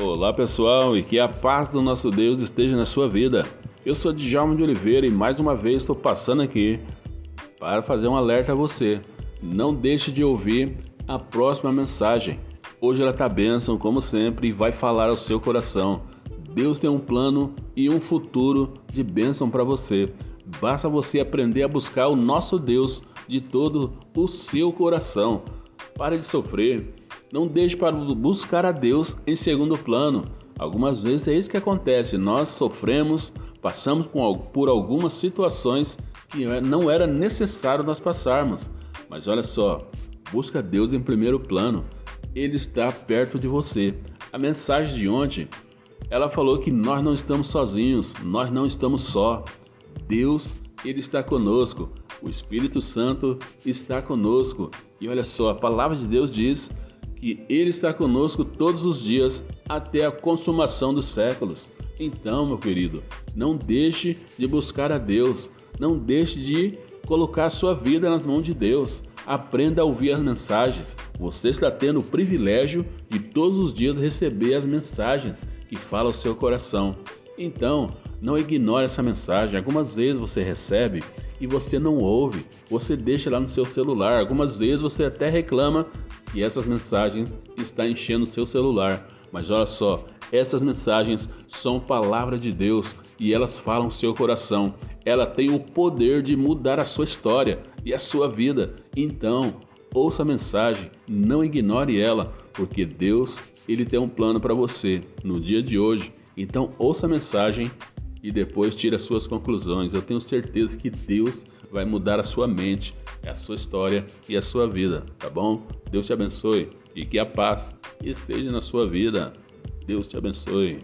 Olá pessoal e que a paz do nosso Deus esteja na sua vida. Eu sou Djalma de Oliveira e mais uma vez estou passando aqui para fazer um alerta a você. Não deixe de ouvir a próxima mensagem. Hoje ela está bênção, como sempre, e vai falar ao seu coração. Deus tem um plano e um futuro de bênção para você. Basta você aprender a buscar o nosso Deus de todo o seu coração. Pare de sofrer não deixe para buscar a Deus em segundo plano. Algumas vezes é isso que acontece. Nós sofremos, passamos por algumas situações que é, não era necessário nós passarmos. Mas olha só, busca Deus em primeiro plano. Ele está perto de você. A mensagem de ontem, ela falou que nós não estamos sozinhos, nós não estamos só. Deus, ele está conosco. O Espírito Santo está conosco. E olha só, a palavra de Deus diz que Ele está conosco todos os dias até a consumação dos séculos. Então, meu querido, não deixe de buscar a Deus, não deixe de colocar sua vida nas mãos de Deus. Aprenda a ouvir as mensagens. Você está tendo o privilégio de todos os dias receber as mensagens que falam ao seu coração. Então, não ignore essa mensagem. Algumas vezes você recebe e você não ouve, você deixa lá no seu celular. Algumas vezes você até reclama e essas mensagens estão enchendo o seu celular. Mas olha só, essas mensagens são palavra de Deus e elas falam seu coração. Ela tem o poder de mudar a sua história e a sua vida. Então, ouça a mensagem, não ignore ela, porque Deus, ele tem um plano para você no dia de hoje. Então, ouça a mensagem e depois tire as suas conclusões. Eu tenho certeza que Deus vai mudar a sua mente, a sua história e a sua vida, tá bom? Deus te abençoe e que a paz esteja na sua vida. Deus te abençoe.